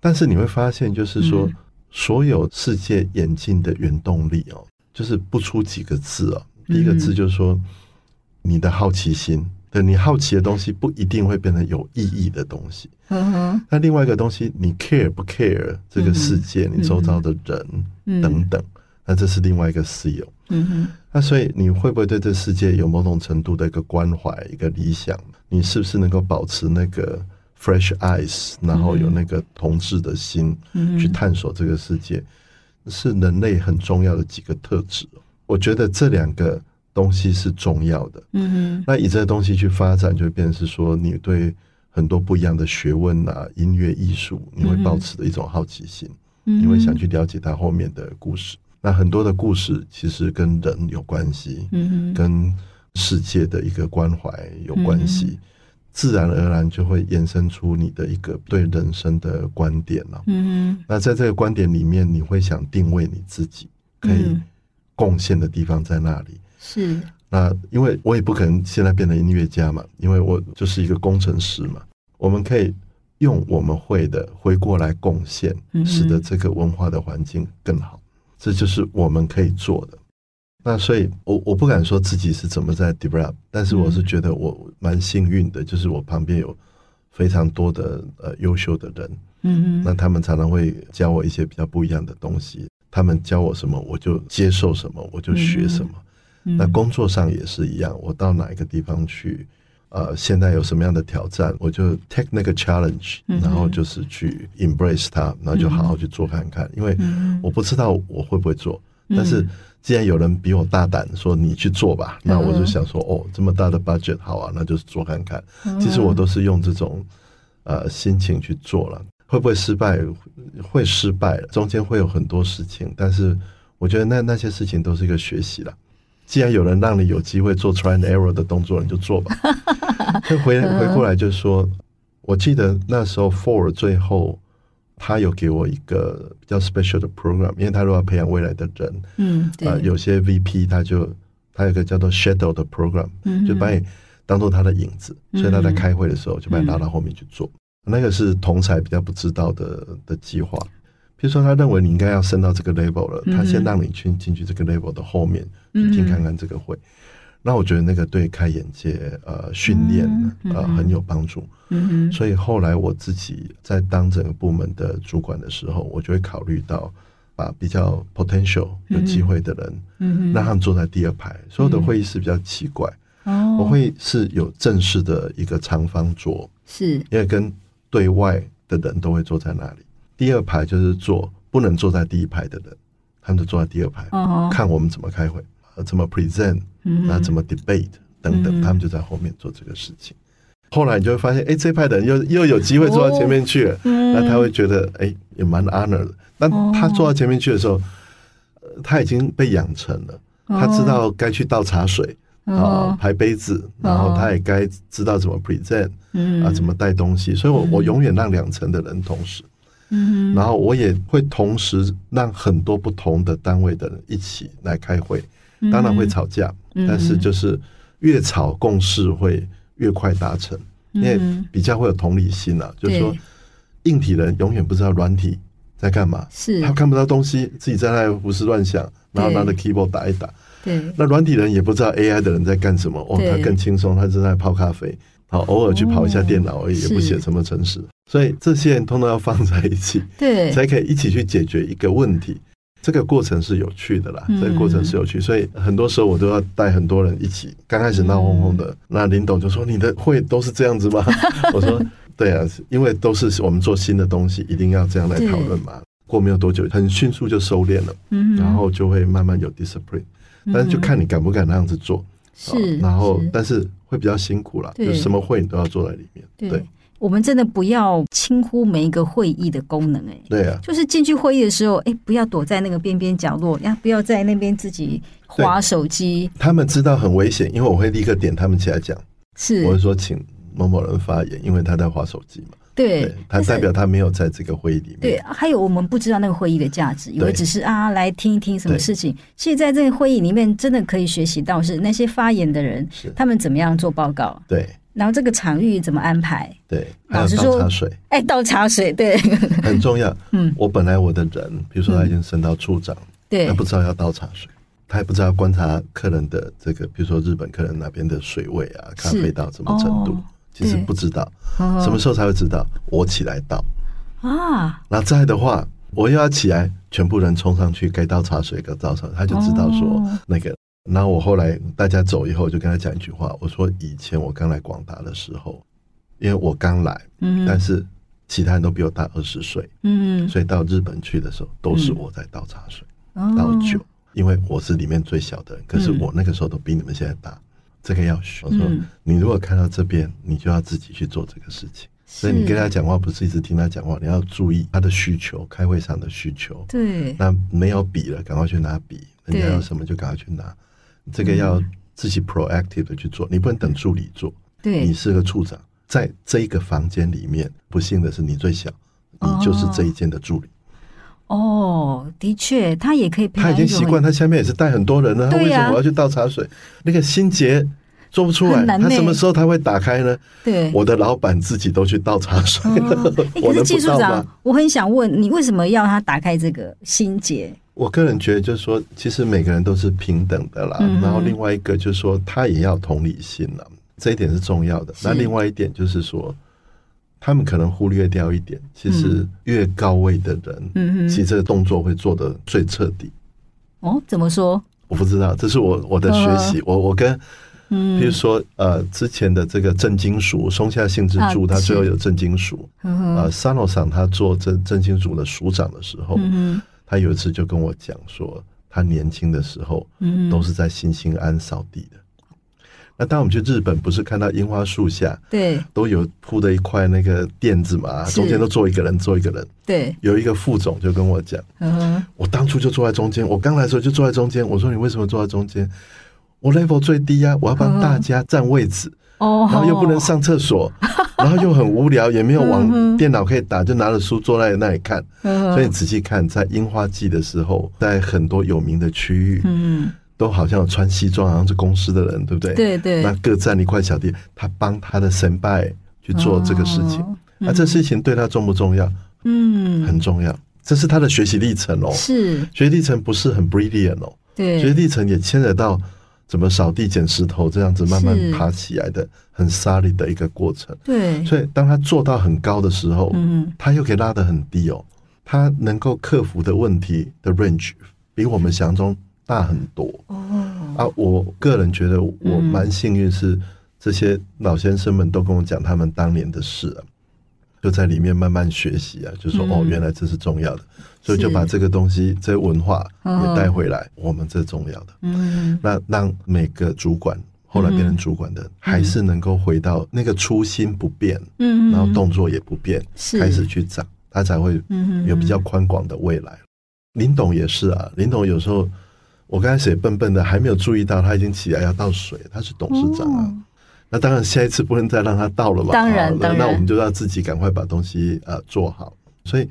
但是你会发现，就是说，所有世界演进的原动力哦，就是不出几个字哦。第一个字就是说，你的好奇心，对，你好奇的东西不一定会变成有意义的东西。那另外一个东西，你 care 不 care 这个世界，你周遭的人等等。那这是另外一个私有，嗯哼。那所以你会不会对这世界有某种程度的一个关怀、一个理想？你是不是能够保持那个 fresh eyes，然后有那个同志的心去探索这个世界？是人类很重要的几个特质。我觉得这两个东西是重要的。嗯哼。那以这个东西去发展，就会变成是说，你对很多不一样的学问啊、音乐、艺术，你会保持的一种好奇心，你会想去了解它后面的故事。那很多的故事其实跟人有关系，嗯哼，跟世界的一个关怀有关系，嗯，自然而然就会延伸出你的一个对人生的观点了，嗯哼。那在这个观点里面，你会想定位你自己可以贡献的地方在那里？是。那因为我也不可能现在变成音乐家嘛，因为我就是一个工程师嘛。我们可以用我们会的回过来贡献，使得这个文化的环境更好。这就是我们可以做的。那所以我，我我不敢说自己是怎么在 develop，但是我是觉得我蛮幸运的，就是我旁边有非常多的呃优秀的人，嗯嗯，那他们常常会教我一些比较不一样的东西。他们教我什么，我就接受什么，我就学什么。那工作上也是一样，我到哪一个地方去。呃，现在有什么样的挑战，我就 take 那个 challenge，然后就是去 embrace 它，然后就好好去做看看。因为我不知道我会不会做，但是既然有人比我大胆，说你去做吧，那我就想说，哦，这么大的 budget，好啊，那就是做看看。其实我都是用这种呃心情去做了，会不会失败？会失败，中间会有很多事情，但是我觉得那那些事情都是一个学习了。既然有人让你有机会做 try and error 的动作，你就做吧。就回回过来就说，我记得那时候 Ford 最后他有给我一个比较 special 的 program，因为他如果要培养未来的人，嗯，啊、呃，有些 VP 他就他有个叫做 shadow 的 program，就把你当做他的影子，所以他在开会的时候就把你拉到后面去做。那个是同侪比较不知道的的计划。比如说，他认为你应该要升到这个 level 了，他先让你去进去这个 level 的后面去听看看这个会，那我觉得那个对开眼界、呃训练、呃很有帮助。所以后来我自己在当整个部门的主管的时候，我就会考虑到把比较 potential 有机会的人，嗯让他们坐在第二排。所有的会议室比较奇怪，哦，我会是有正式的一个长方桌，是。因为跟对外的人都会坐在那里。第二排就是坐不能坐在第一排的人，他们就坐在第二排，哦、看我们怎么开会，怎么 present，那、嗯、怎么 debate 等等，嗯、他们就在后面做这个事情。后来你就会发现，哎，这一派的人又又有机会坐到前面去了，哦。嗯、那他会觉得，哎，也蛮 honor 的。那他坐到前面去的时候，他已经被养成了，他知道该去倒茶水。啊，排杯子，然后他也该知道怎么 present，嗯。啊，怎么带东西，所以我我永远让两层的人同时，嗯，然后我也会同时让很多不同的单位的人一起来开会，当然会吵架，但是就是越吵共识会越快达成，因为比较会有同理心啊，就是说硬体人永远不知道软体在干嘛，是。他看不到东西，自己在那胡思乱想，然后拿着 keyboard 打一打。对，那软体人也不知道 AI 的人在干什么哦，他更轻松，他正在泡咖啡，好，偶尔去跑一下电脑而已，也不写什么程式，所以这些人通通要放在一起，对，才可以一起去解决一个问题。这个过程是有趣的啦，这个过程是有趣，所以很多时候我都要带很多人一起。刚开始闹哄哄的，那林董就说：“你的会都是这样子吗？” 我说：“对啊，因为都是我们做新的东西，一定要这样来讨论嘛。”过没有多久，很迅速就收敛了，然后就会慢慢有 discipline。但是就看你敢不敢那样子做，是，然后但是会比较辛苦啦，就什么会你都要坐在里面。对，我们真的不要轻忽每一个会议的功能，哎，对啊，就是进去会议的时候，哎，不要躲在那个边边角落，呀，不要在那边自己划手机。他们知道很危险，因为我会立刻点他们起来讲，是，我会说请某某人发言，因为他在划手机嘛。对，他代表他没有在这个会议里面。对，还有我们不知道那个会议的价值，以为只是啊来听一听什么事情。其实在这个会议里面，真的可以学习到是那些发言的人，他们怎么样做报告。对，然后这个场域怎么安排。对，老实说，倒茶水，哎，倒茶水，对，很重要。嗯，我本来我的人，比如说他已经升到处长，对，他不知道要倒茶水，他也不知道要观察客人的这个，比如说日本客人那边的水位啊，咖啡到什么程度。其实不知道什么时候才会知道，我起来倒。啊，那在的话，我又要起来，全部人冲上去该倒茶水，该倒茶，他就知道说那个。然后我后来大家走以后，就跟他讲一句话，我说以前我刚来广达的时候，因为我刚来，但是其他人都比我大二十岁，嗯，所以到日本去的时候，都是我在倒茶水、倒酒，因为我是里面最小的人，可是我那个时候都比你们现在大。这个要学。我说，你如果看到这边，你就要自己去做这个事情。所以你跟他讲话，不是一直听他讲话，你要注意他的需求，开会上的需求。对。那没有笔了，赶快去拿笔。人家要什么就赶快去拿。这个要自己 proactive 的去做，你不能等助理做。对。你是个处长，在这一个房间里面，不幸的是你最小，你就是这一间的助理。哦，的确，他也可以。他已经习惯，他下面也是带很多人了。他为什么我要去倒茶水？那个心结做不出来，他什么时候他会打开呢？对，我的老板自己都去倒茶水。可是技术长，我很想问你，为什么要他打开这个心结？我个人觉得，就是说，其实每个人都是平等的啦。然后另外一个就是说，他也要同理心了，这一点是重要的。那另外一点就是说。他们可能忽略掉一点，其实越高位的人，嗯，其实这个动作会做得最彻底。哦，怎么说？我不知道，这是我我的学习。我我跟，嗯，比如说呃，之前的这个正金属松下幸之助，他最后有正金属。呃，三楼上他做正正金属的署长的时候，他有一次就跟我讲说，他年轻的时候，嗯，都是在新兴安扫地的。那当我们去日本，不是看到樱花树下，对，都有铺的一块那个垫子嘛，中间都坐一个人，坐一个人。对，有一个副总就跟我讲，嗯，我当初就坐在中间，我刚来的时候就坐在中间。我说你为什么坐在中间？我 level 最低啊，我要帮大家占位置，哦，然后又不能上厕所，然后又很无聊，也没有网电脑可以打，就拿着书坐在那里看。所以你仔细看，在樱花季的时候，在很多有名的区域，嗯。都好像有穿西装，好像是公司的人，对不对？对对。那各占一块小地，他帮他的神拜去做这个事情。那这事情对他重不重要？嗯，很重要。这是他的学习历程哦。是。学习历程不是很 brilliant 哦。对。学习历程也牵扯到怎么扫地捡石头这样子慢慢爬起来的，很 solid 的一个过程。对，所以当他做到很高的时候，嗯，他又可以拉得很低哦。他能够克服的问题的 range 比我们想象中大很多。哦，啊，我个人觉得我蛮幸运，是这些老先生们都跟我讲他们当年的事啊。就在里面慢慢学习啊，就说哦，原来这是重要的，所以就把这个东西、这个文化也带回来。我们这是重要的，嗯，那让每个主管后来变成主管的，还是能够回到那个初心不变，嗯，然后动作也不变，开始去长，他才会有比较宽广的未来。林董也是啊，林董有时候我刚开始也笨笨的，还没有注意到他已经起来要倒水，他是董事长啊。那当然，下一次不能再让他倒了嘛。当然，当然，那我们就要自己赶快把东西呃做好。所以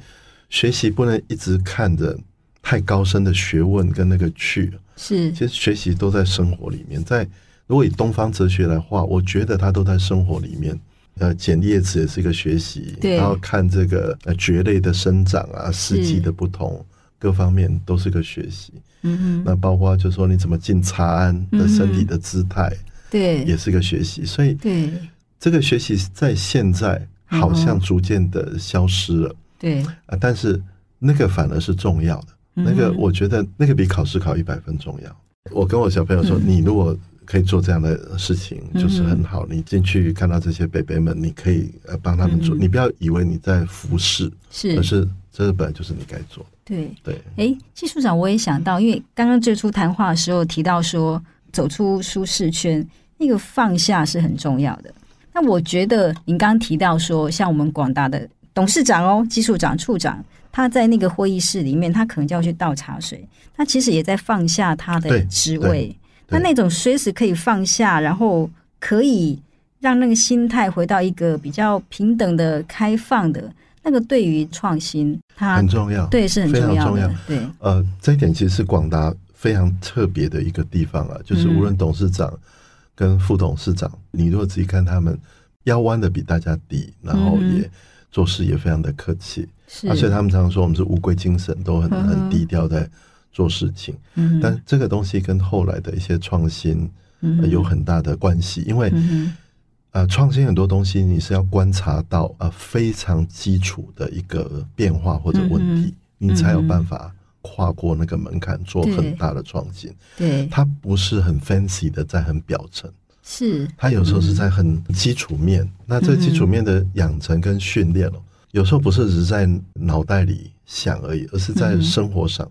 学习不能一直看着太高深的学问跟那个去。是，其实学习都在生活里面。在如果以东方哲学来话，我觉得它都在生活里面。呃，捡叶子也是一个学习，对。然后看这个呃蕨类的生长啊，四季的不同，各方面都是个学习。嗯嗯。那包括就是说你怎么进茶安的身体的姿态。对，也是个学习，所以对这个学习在现在好像逐渐的消失了，对啊，但是那个反而是重要的，那个我觉得那个比考试考一百分重要。我跟我小朋友说，你如果可以做这样的事情，就是很好。你进去看到这些北北们，你可以呃帮他们做，你不要以为你在服侍，是，而是这本来就是你该做的。对对，哎，技术长，我也想到，因为刚刚最初谈话的时候提到说。走出舒适圈，那个放下是很重要的。那我觉得您刚刚提到说，像我们广大的董事长哦、技术长、处长，他在那个会议室里面，他可能就要去倒茶水，他其实也在放下他的职位。他那种随时可以放下，然后可以让那个心态回到一个比较平等的、开放的，那个对于创新，它很重要，对，是很重要的。对，呃，这一点其实是广达。非常特别的一个地方啊，就是无论董事长跟副董事长，嗯、你如果仔细看他们，腰弯的比大家低，然后也做事也非常的客气，是、嗯，所以他们常常说我们是乌龟精神，都很很低调在做事情。嗯，但这个东西跟后来的一些创新有很大的关系，因为呃，创新很多东西你是要观察到呃非常基础的一个变化或者问题，你才有办法。跨过那个门槛，做很大的创新。对，它不是很 fancy 的，在很表层。是，他有时候是在很基础面。嗯、那这基础面的养成跟训练哦，有时候不是只是在脑袋里想而已，而是在生活上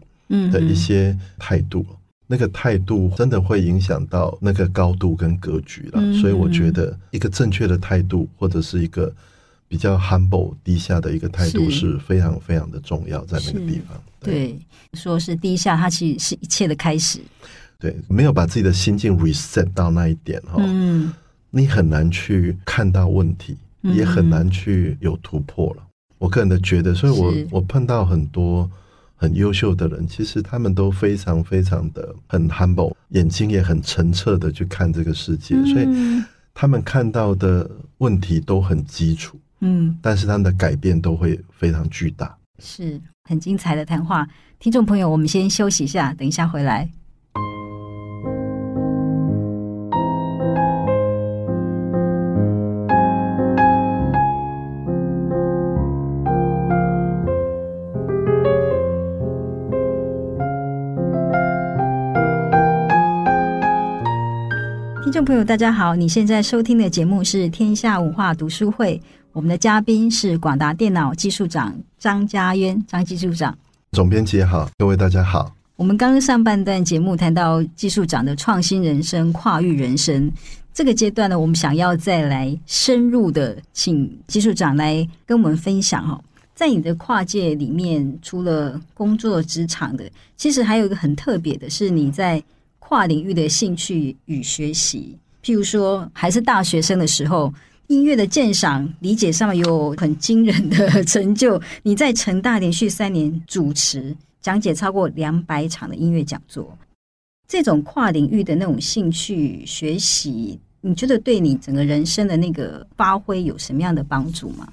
的一些态度。嗯、那个态度真的会影响到那个高度跟格局了。嗯、所以我觉得，一个正确的态度，或者是一个。比较 humble 低下的一个态度是非常非常的重要，在那个地方。对，对，说是低下，它其实是一切的开始。对，没有把自己的心境 reset 到那一点哈，嗯，你很难去看到问题，也很难去有突破了。我个人的觉得，所以我我碰到很多很优秀的人，其实他们都非常非常的很 humble，眼睛也很澄澈的去看这个世界，所以他们看到的问题都很基础。嗯，但是他们的改变都会非常巨大，是很精彩的谈话。听众朋友，我们先休息一下，等一下回来。朋友，大家好，你现在收听的节目是《天下文化读书会》。我们的嘉宾是广达电脑技术长张家渊，张技术长，总编辑好，各位大家好。我们刚刚上半段节目谈到技术长的创新人生、跨域人生这个阶段呢，我们想要再来深入的请技术长来跟我们分享哈，在你的跨界里面，除了工作职场的，其实还有一个很特别的是你在跨领域的兴趣与学习，譬如说还是大学生的时候。音乐的鉴赏理解上有很惊人的成就。你在成大连续三年主持讲解超过两百场的音乐讲座，这种跨领域的那种兴趣学习，你觉得对你整个人生的那个发挥有什么样的帮助吗？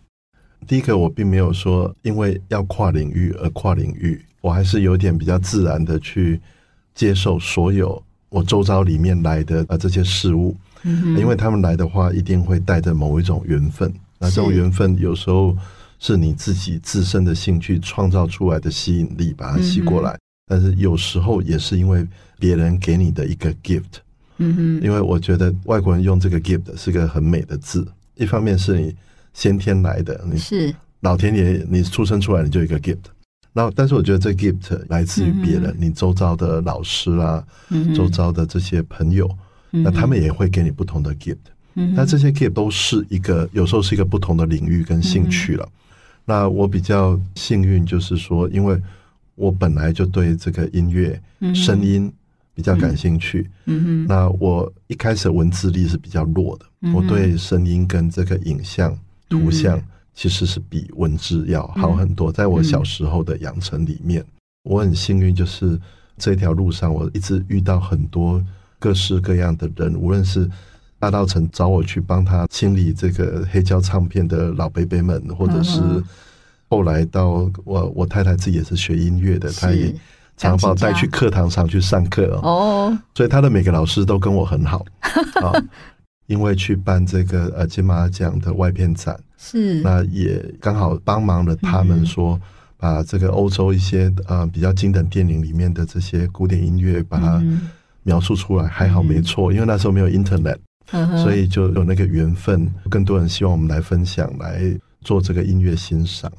第一个，我并没有说因为要跨领域而跨领域，我还是有点比较自然的去接受所有我周遭里面来的啊这些事物，嗯，因为他们来的话，一定会带着某一种缘分。那这种缘分有时候是你自己自身的兴趣创造出来的吸引力，把它吸过来。但是有时候也是因为别人给你的一个 gift。嗯哼，因为我觉得外国人用这个 gift 是个很美的字。一方面是你先天来的，你是老天爷，你出生出来你就一个 gift。然后，但是我觉得这 gift 来自于别人，你周遭的老师啊，周遭的这些朋友，那他们也会给你不同的 gift。那这些 gift 都是一个，有时候是一个不同的领域跟兴趣了。那我比较幸运，就是说，因为我本来就对这个音乐、声音比较感兴趣。嗯哼。那我一开始文字力是比较弱的，我对声音跟这个影像、图像。其实是比文字要好很多。在我小时候的养成里面，我很幸运，就是这条路上我一直遇到很多各式各样的人，无论是大稻埕找我去帮他清理这个黑胶唱片的老伯伯们，或者是后来到我我太太自己也是学音乐的，她也常把我带去课堂上去上课哦，所以他的每个老师都跟我很好 啊。因为去办这个呃金马奖的外片展，是。那也刚好帮忙了他们说，把这个欧洲一些呃比较经典电影里面的这些古典音乐把它描述出来，还好没错，因为那时候没有 Internet，所以就有那个缘分，更多人希望我们来分享，来做这个音乐欣赏。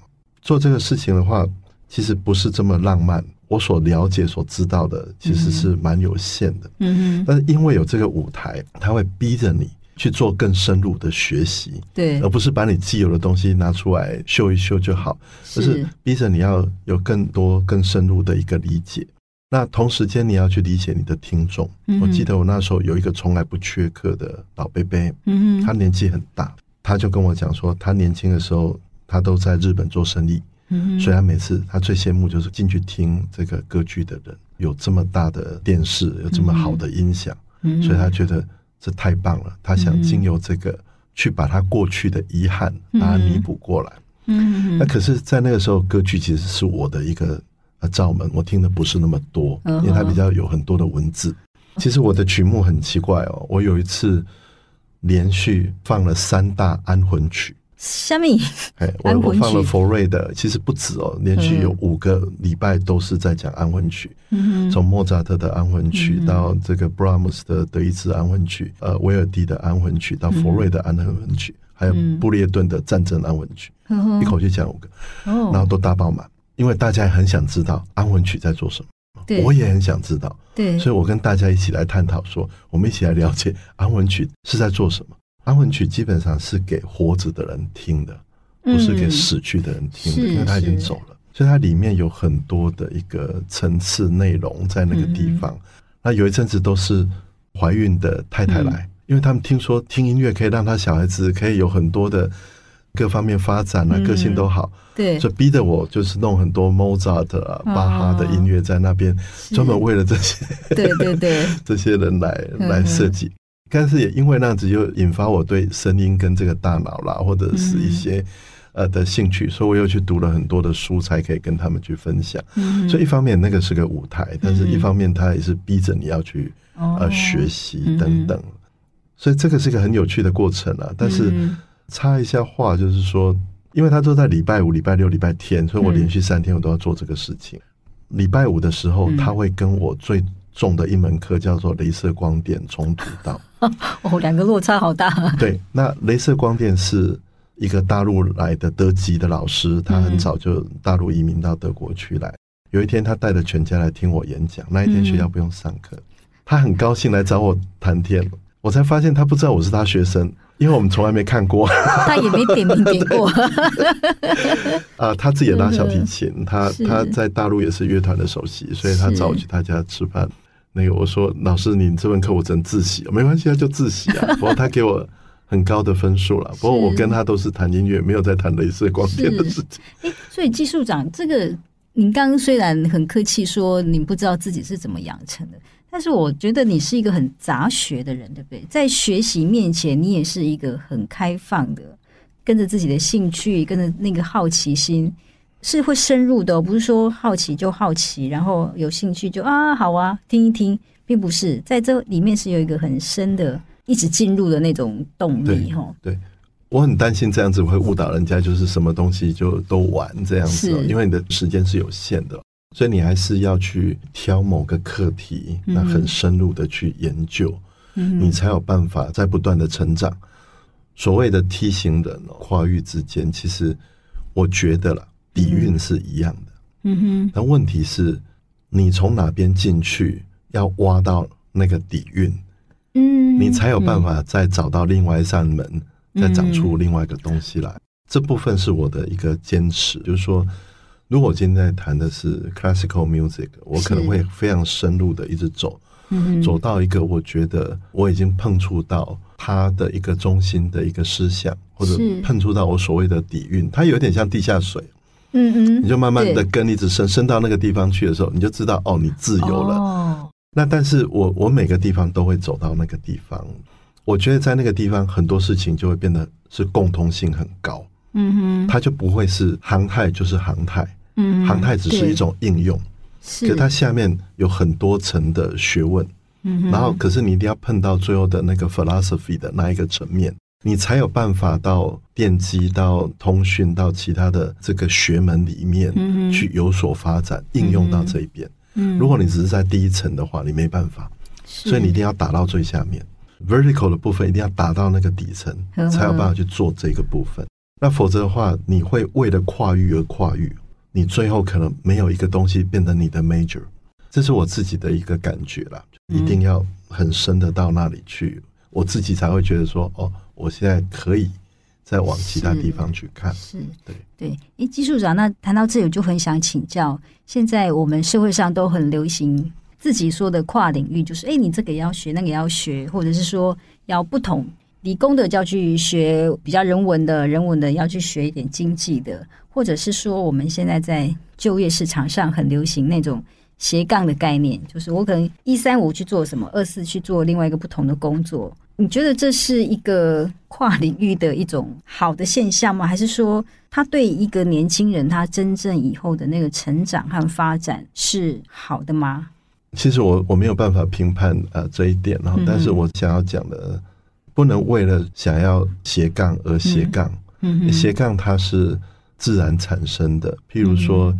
做这个事情的话，其实不是这么浪漫。我所了解、所知道的，其实是蛮有限的。嗯嗯。但是因为有这个舞台，它会逼着你去做更深入的学习，对，而不是把你既有的东西拿出来秀一秀就好，而是逼着你要有更多、更深入的一个理解。那同时间，你要去理解你的听众。我记得我那时候有一个从来不缺课的老贝贝，嗯，他年纪很大，他就跟我讲说，他年轻的时候，他都在日本做生意。嗯，所以他每次他最羡慕就是进去听这个歌剧的人，有这么大的电视，有这么好的音响，嗯，所以他觉得这太棒了。他想经由这个去把他过去的遗憾把它弥补过来。嗯，那可是，在那个时候，歌剧其实是我的一个呃罩门，我听的不是那么多，因为它比较有很多的文字。其实我的曲目很奇怪哦，我有一次连续放了三大安魂曲。虾米？哎，我我放了佛瑞的，其实不止哦，连续有五个礼拜都是在讲安魂曲。嗯，从莫扎特的安魂曲到这个布拉姆斯的德意志安魂曲，呃，威尔第的安魂曲到佛瑞的安魂曲，还有布列顿的战争安魂曲，一口气讲五个，然后都大爆满，因为大家很想知道安魂曲在做什么，我也很想知道，对，所以我跟大家一起来探讨，说我们一起来了解安魂曲是在做什么。安魂曲基本上是给活着的人听的，不是给死去的人听的，嗯、因为他已经走了，所以它里面有很多的一个层次内容在那个地方。嗯、那有一阵子都是怀孕的太太来，嗯、因为他们听说听音乐可以让他小孩子可以有很多的各方面发展啊，嗯、个性都好，对，所以逼得我就是弄很多 Mozart 啊、巴哈的音乐在那边，专门为了这些，对对对，这些人来来设计。但是也因为那样子，就引发我对声音跟这个大脑啦，或者是一些呃的兴趣，所以我又去读了很多的书，才可以跟他们去分享。所以一方面那个是个舞台，但是一方面它也是逼着你要去呃学习等等。所以这个是一个很有趣的过程啊。但是插一下话，就是说，因为他都在礼拜五、礼拜六、礼拜天，所以我连续三天我都要做这个事情。礼拜五的时候，他会跟我最重的一门课叫做镭射光电冲突道。哦，两个落差好大。对，那镭射光电是一个大陆来的德籍的老师，他很早就大陆移民到德国去来。有一天，他带着全家来听我演讲，那一天学校不用上课，他很高兴来找我谈天。我才发现他不知道我是他学生，因为我们从来没看过，他也没点名点过。啊，他自己也拉小提琴，他他在大陆也是乐团的首席，所以他找我去他家吃饭。那个我说，老师，你这门课我只能自习，没关系啊，就自习啊。不过他给我很高的分数了。不过我跟他都是谈音乐，没有在谈镭射光电的事情。哎，所以技术长，这个您刚刚虽然很客气说您不知道自己是怎么养成的，但是我觉得你是一个很杂学的人，对不对？在学习面前，你也是一个很开放的，跟着自己的兴趣，跟着那个好奇心。是会深入的，不是说好奇就好奇，然后有兴趣就啊好啊听一听，并不是在这里面是有一个很深的，一直进入的那种动力哈。对，我很担心这样子会误导人家，就是什么东西就都玩这样子，因为你的时间是有限的，所以你还是要去挑某个课题，那很深入的去研究，你才有办法在不断的成长。所谓的梯形人跨域之间，其实我觉得啦，底蕴是一样的。嗯哼，但问题是，你从哪边进去，要挖到那个底蕴，嗯，你才有办法再找到另外一扇门，再长出另外一个东西来。这部分是我的一个坚持，就是说，如果我今天在谈的是 classical music，我可能会非常深入的一直走，走到一个我觉得我已经碰触到它的一个中心的一个思想，或者碰触到我所谓的底蕴，它有点像地下水。嗯嗯，你就慢慢的跟一直伸伸到那个地方去的时候，你就知道哦，你自由了。哦，那但是我我每个地方都会走到那个地方，我觉得在那个地方很多事情就会变得是共通性很高。嗯哼，它就不会是航太就是航太，嗯，航太只是一种应用，是，可它下面有很多层的学问。嗯，然后可是你一定要碰到最后的那个 philosophy 的那一个层面。你才有办法到电机、到通讯、到其他的这个学门里面去有所发展，应用到这一边。如果你只是在第一层的话，你没办法，所以你一定要打到最下面，vertical 的部分一定要打到那个底层，才有办法去做这个部分。那否则的话，你会为了跨域而跨域，你最后可能没有一个东西变成你的 major。这是我自己的一个感觉啦，一定要很深的到那里去。我自己才会觉得说，哦，我现在可以再往其他地方去看。是，是对对。哎，技术长，那谈到这里，我就很想请教，现在我们社会上都很流行自己说的跨领域，就是哎，你这个也要学，那个也要学，或者是说要不同，理工的就要去学比较人文的，人文的要去学一点经济的，或者是说我们现在在就业市场上很流行那种。斜杠的概念，就是我可能一三五去做什么，二四去做另外一个不同的工作。你觉得这是一个跨领域的一种好的现象吗？还是说，他对一个年轻人他真正以后的那个成长和发展是好的吗？其实我我没有办法评判呃这一点，然后，但是我想要讲的，不能为了想要斜杠而斜杠。嗯，斜杠它是自然产生的，譬如说。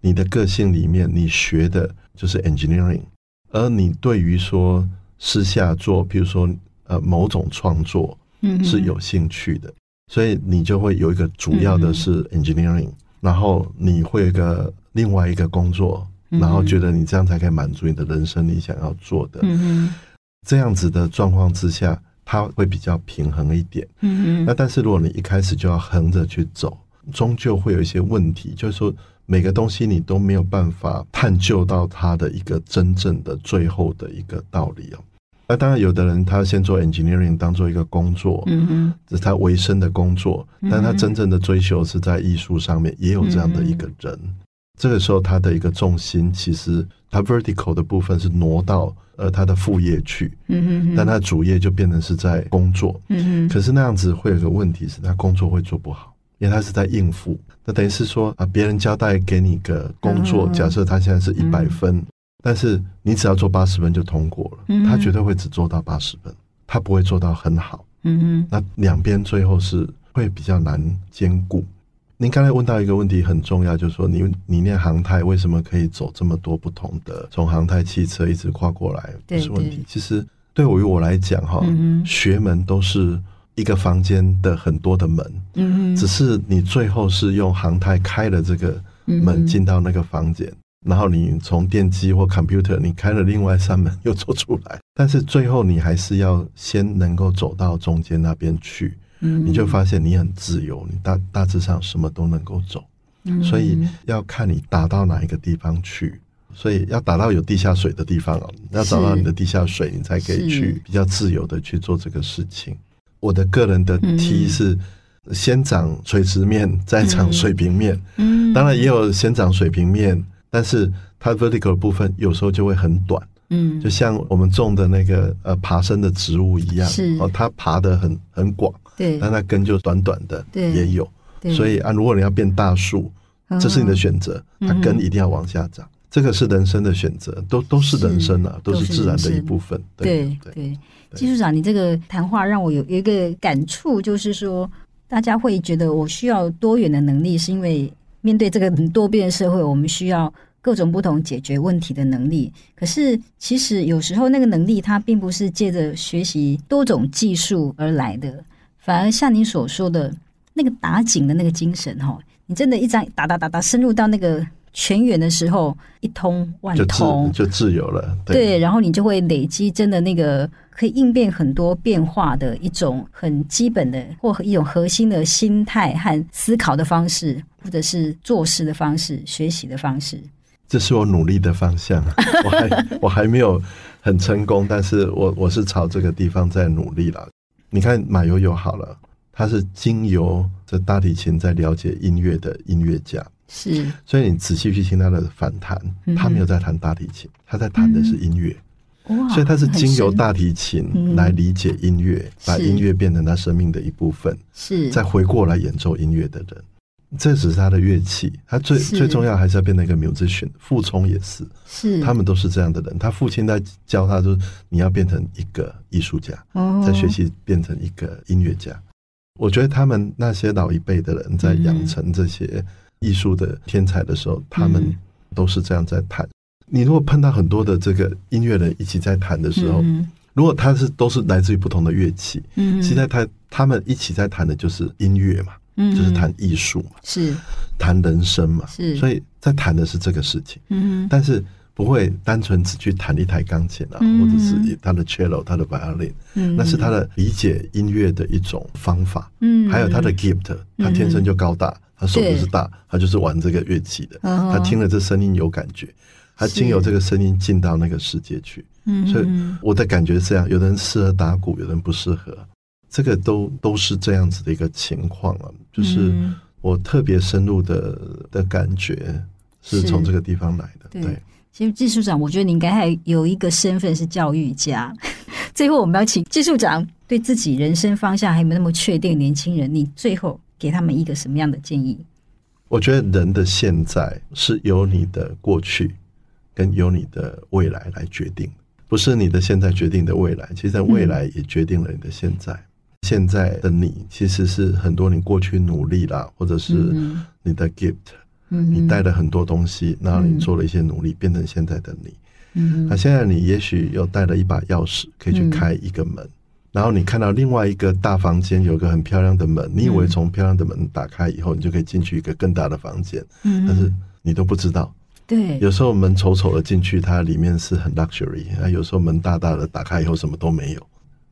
你的个性里面，你学的就是 engineering，而你对于说私下做，譬如说呃某种创作，嗯，是有兴趣的，所以你就会有一个主要的是 engineering，然后你会有一个另外一个工作，然后觉得你这样才可以满足你的人生你想要做的，嗯，这样子的状况之下，它会比较平衡一点，嗯，那但是如果你一开始就要横着去走，终究会有一些问题，就是说。每个东西你都没有办法探究到它的一个真正的最后的一个道理哦。那当然，有的人他先做 engineering 当做一个工作，嗯哼，这是他维生的工作，但他真正的追求是在艺术上面，也有这样的一个人。这个时候，他的一个重心其实他 vertical 的部分是挪到呃他的副业去，嗯哼，但他主业就变成是在工作，嗯哼。可是那样子会有个问题是他工作会做不好。因为他是在应付，那等于是说啊，别人交代给你个工作，假设他现在是一百分，但是你只要做八十分就通过了，他绝对会只做到八十分，他不会做到很好。嗯哼，那两边最后是会比较难兼顾。您刚才问到一个问题很重要，就是说你你念航太为什么可以走这么多不同的，从航太汽车一直跨过来，不是问题。其实对于我来讲哈，学门都是。一个房间的很多的门，嗯，只是你最后是用航太开了这个门进到那个房间，然后你从电机或 computer 你开了另外一扇门又走出来，但是最后你还是要先能够走到中间那边去，嗯，你就发现你很自由，你大大致上什么都能够走，所以要看你打到哪一个地方去，所以要打到有地下水的地方哦，要找到你的地下水，你才可以去比较自由的去做这个事情。我的个人的梯是先长垂直面，再长水平面。嗯，当然也有先长水平面，但是它 vertical 部分有时候就会很短。嗯，就像我们种的那个呃爬升的植物一样，是哦，它爬得很很广，对，但它根就短短的，对，也有。所以啊，如果你要变大树，这是你的选择，它根一定要往下长。这个是人生的选择，都都是人生啊，都是自然的一部分。对对，对，技术长，你这个谈话让我有有一个感触，就是说，大家会觉得我需要多元的能力，是因为面对这个多变的社会，我们需要各种不同解决问题的能力。可是，其实有时候那个能力它并不是借着学习多种技术而来的，反而像你所说的那个打井的那个精神，哈，你真的一张打打打打深入到那个。全员的时候一通万通就自，就自由了。对，对，然后你就会累积真的那个可以应变很多变化的一种很基本的或一种核心的心态和思考的方式，或者是做事的方式、学习的方式。这是我努力的方向，我还我还没有很成功，但是我我是朝这个地方在努力了。你看马友友好了，他是经由这大提琴在了解音乐的音乐家。是，所以你仔细去听他的反弹，他没有在弹大提琴，他在弹的是音乐。哇！所以他是经由大提琴来理解音乐，把音乐变成他生命的一部分，是再回过来演奏音乐的人。这只是他的乐器，他最最重要还是要变成一个 musician。傅聪也是，是他们都是这样的人。他父亲在教他，说你要变成一个艺术家，在学习变成一个音乐家。我觉得他们那些老一辈的人在养成这些。艺术的天才的时候，他们都是这样在弹。嗯、你如果碰到很多的这个音乐人一起在弹的时候，嗯、如果他是都是来自于不同的乐器，嗯，现在他他们一起在弹的就是音乐嘛，嗯，就是谈艺术嘛，是。谈人生嘛，是，所以在谈的是这个事情，嗯，但是不会单纯只去弹一台钢琴啊，嗯、或者是他的 cello、他的 violin，嗯，那是他的理解音乐的一种方法，嗯，还有他的 gift，他天生就高大。他手不是大，他就是玩这个乐器的。他听了这声音有感觉，他经由这个声音进到那个世界去。所以我的感觉是这样：有的人适合打鼓，有的人不适合。这个都都是这样子的一个情况啊。就是我特别深入的的感觉是从这个地方来的。对，其实技术长，我觉得你应该还有一个身份是教育家。最后，我们要请技术长对自己人生方向还没有那么确定，年轻人，你最后。给他们一个什么样的建议？我觉得人的现在是由你的过去跟由你的未来来决定，不是你的现在决定的未来。其实未来也决定了你的现在。嗯、现在的你其实是很多你过去努力啦，或者是你的 gift，嗯，你带了很多东西，然后你做了一些努力，变成现在的你。嗯，那现在你也许又带了一把钥匙，可以去开一个门。然后你看到另外一个大房间，有个很漂亮的门，你以为从漂亮的门打开以后，你就可以进去一个更大的房间，嗯，但是你都不知道。对，有时候门丑丑的进去，它里面是很 luxury，啊，有时候门大大的打开以后什么都没有，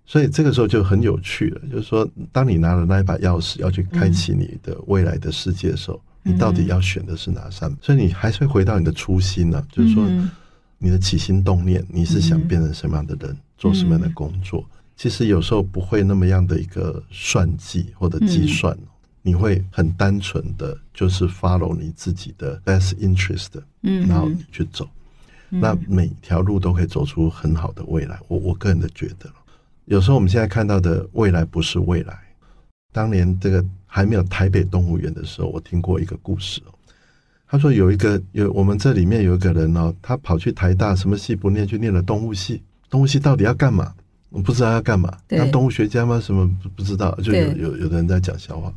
所以这个时候就很有趣了。就是说，当你拿了那一把钥匙要去开启你的未来的世界的时候，你到底要选的是哪扇门？所以你还是会回到你的初心呢，就是说你的起心动念，你是想变成什么样的人，做什么样的工作？其实有时候不会那么样的一个算计或者计算，嗯、你会很单纯的就是 follow 你自己的 best interest，嗯，然后你去走，嗯、那每条路都可以走出很好的未来。我我个人的觉得，有时候我们现在看到的未来不是未来。当年这个还没有台北动物园的时候，我听过一个故事哦。他说有一个有我们这里面有一个人哦，他跑去台大什么系不念，去念了动物系。动物系到底要干嘛？我不知道要干嘛，当动物学家吗？什么不不知道？就有有有的人在讲笑话。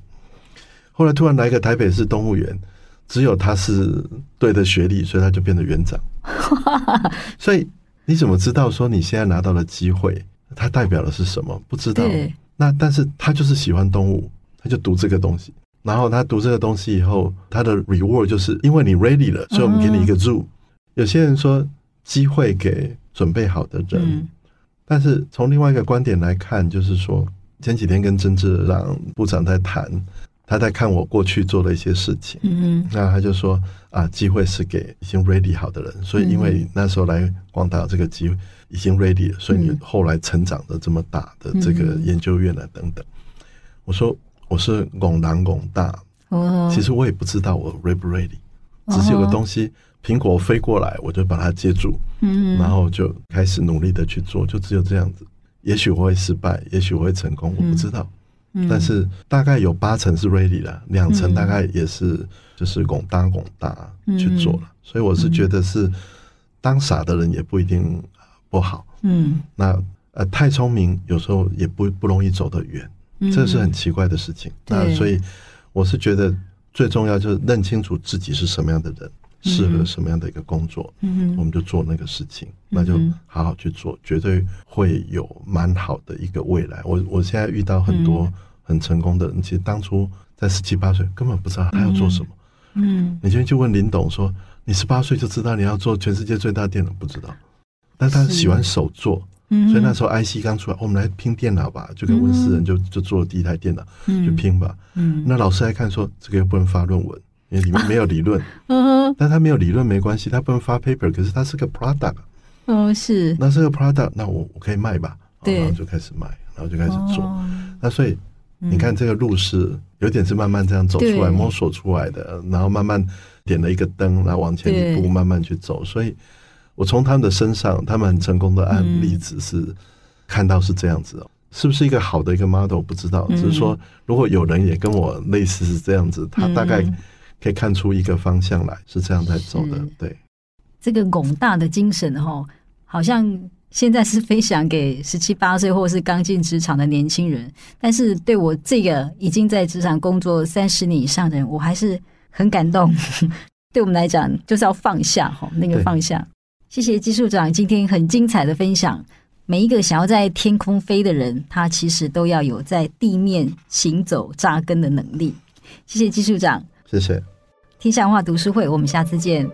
后来突然来一个台北市动物园，只有他是对的学历，所以他就变得园长。所以你怎么知道说你现在拿到了机会，它代表的是什么？不知道。那但是他就是喜欢动物，他就读这个东西。然后他读这个东西以后，他的 reward 就是因为你 ready 了，所以我们给你一个 zoo。有些人说机会给准备好的人。但是从另外一个观点来看，就是说前几天跟曾志朗部长在谈，他在看我过去做的一些事情，嗯，那他就说啊，机会是给已经 ready 好的人，所以因为那时候来广大这个机会已经 ready 了，所以你后来成长的这么大的这个研究院啊等等，我说我是拱南拱大，其实我也不知道我 ready 不 ready，只是有个东西。苹果飞过来，我就把它接住，嗯，然后就开始努力的去做，就只有这样子。也许我会失败，也许我会成功，我不知道。嗯、但是大概有八成是 ready 了，两成大概也是就是拱大拱大去做了。嗯、所以我是觉得是当傻的人也不一定不好。嗯，那呃太聪明有时候也不不容易走得远，嗯、这是很奇怪的事情。那所以我是觉得最重要就是认清楚自己是什么样的人。适合什么样的一个工作，嗯，我们就做那个事情，那就好好去做，绝对会有蛮好的一个未来。我我现在遇到很多很成功的人，其实当初在十七八岁根本不知道他要做什么，嗯，你今天就问林董说，你十八岁就知道你要做全世界最大电脑，不知道，但他喜欢手做，所以那时候 IC 刚出来，我们来拼电脑吧，就跟温思仁就就做了第一台电脑，就拼吧，嗯，那老师来看说，这个又不能发论文。因为里面没有理论，嗯，但他没有理论没关系，他不能发 paper，可是他是个 product，哦，是，那是个 product，那我我可以卖吧，对，然后就开始卖，然后就开始做，那所以你看这个路是有点是慢慢这样走出来摸索出来的，然后慢慢点了一个灯，然后往前一步慢慢去走，所以我从他们的身上，他们很成功的案例子是看到是这样子哦，是不是一个好的一个 model 不知道，只是说如果有人也跟我类似是这样子，他大概。可以看出一个方向来，是这样在走的。对，这个广大的精神哈，好像现在是分享给十七八岁或是刚进职场的年轻人，但是对我这个已经在职场工作三十年以上的人，我还是很感动。对我们来讲，就是要放下哈，那个放下。谢谢技术长今天很精彩的分享。每一个想要在天空飞的人，他其实都要有在地面行走扎根的能力。谢谢技术长。谢谢。天下文化读书会，我们下次见。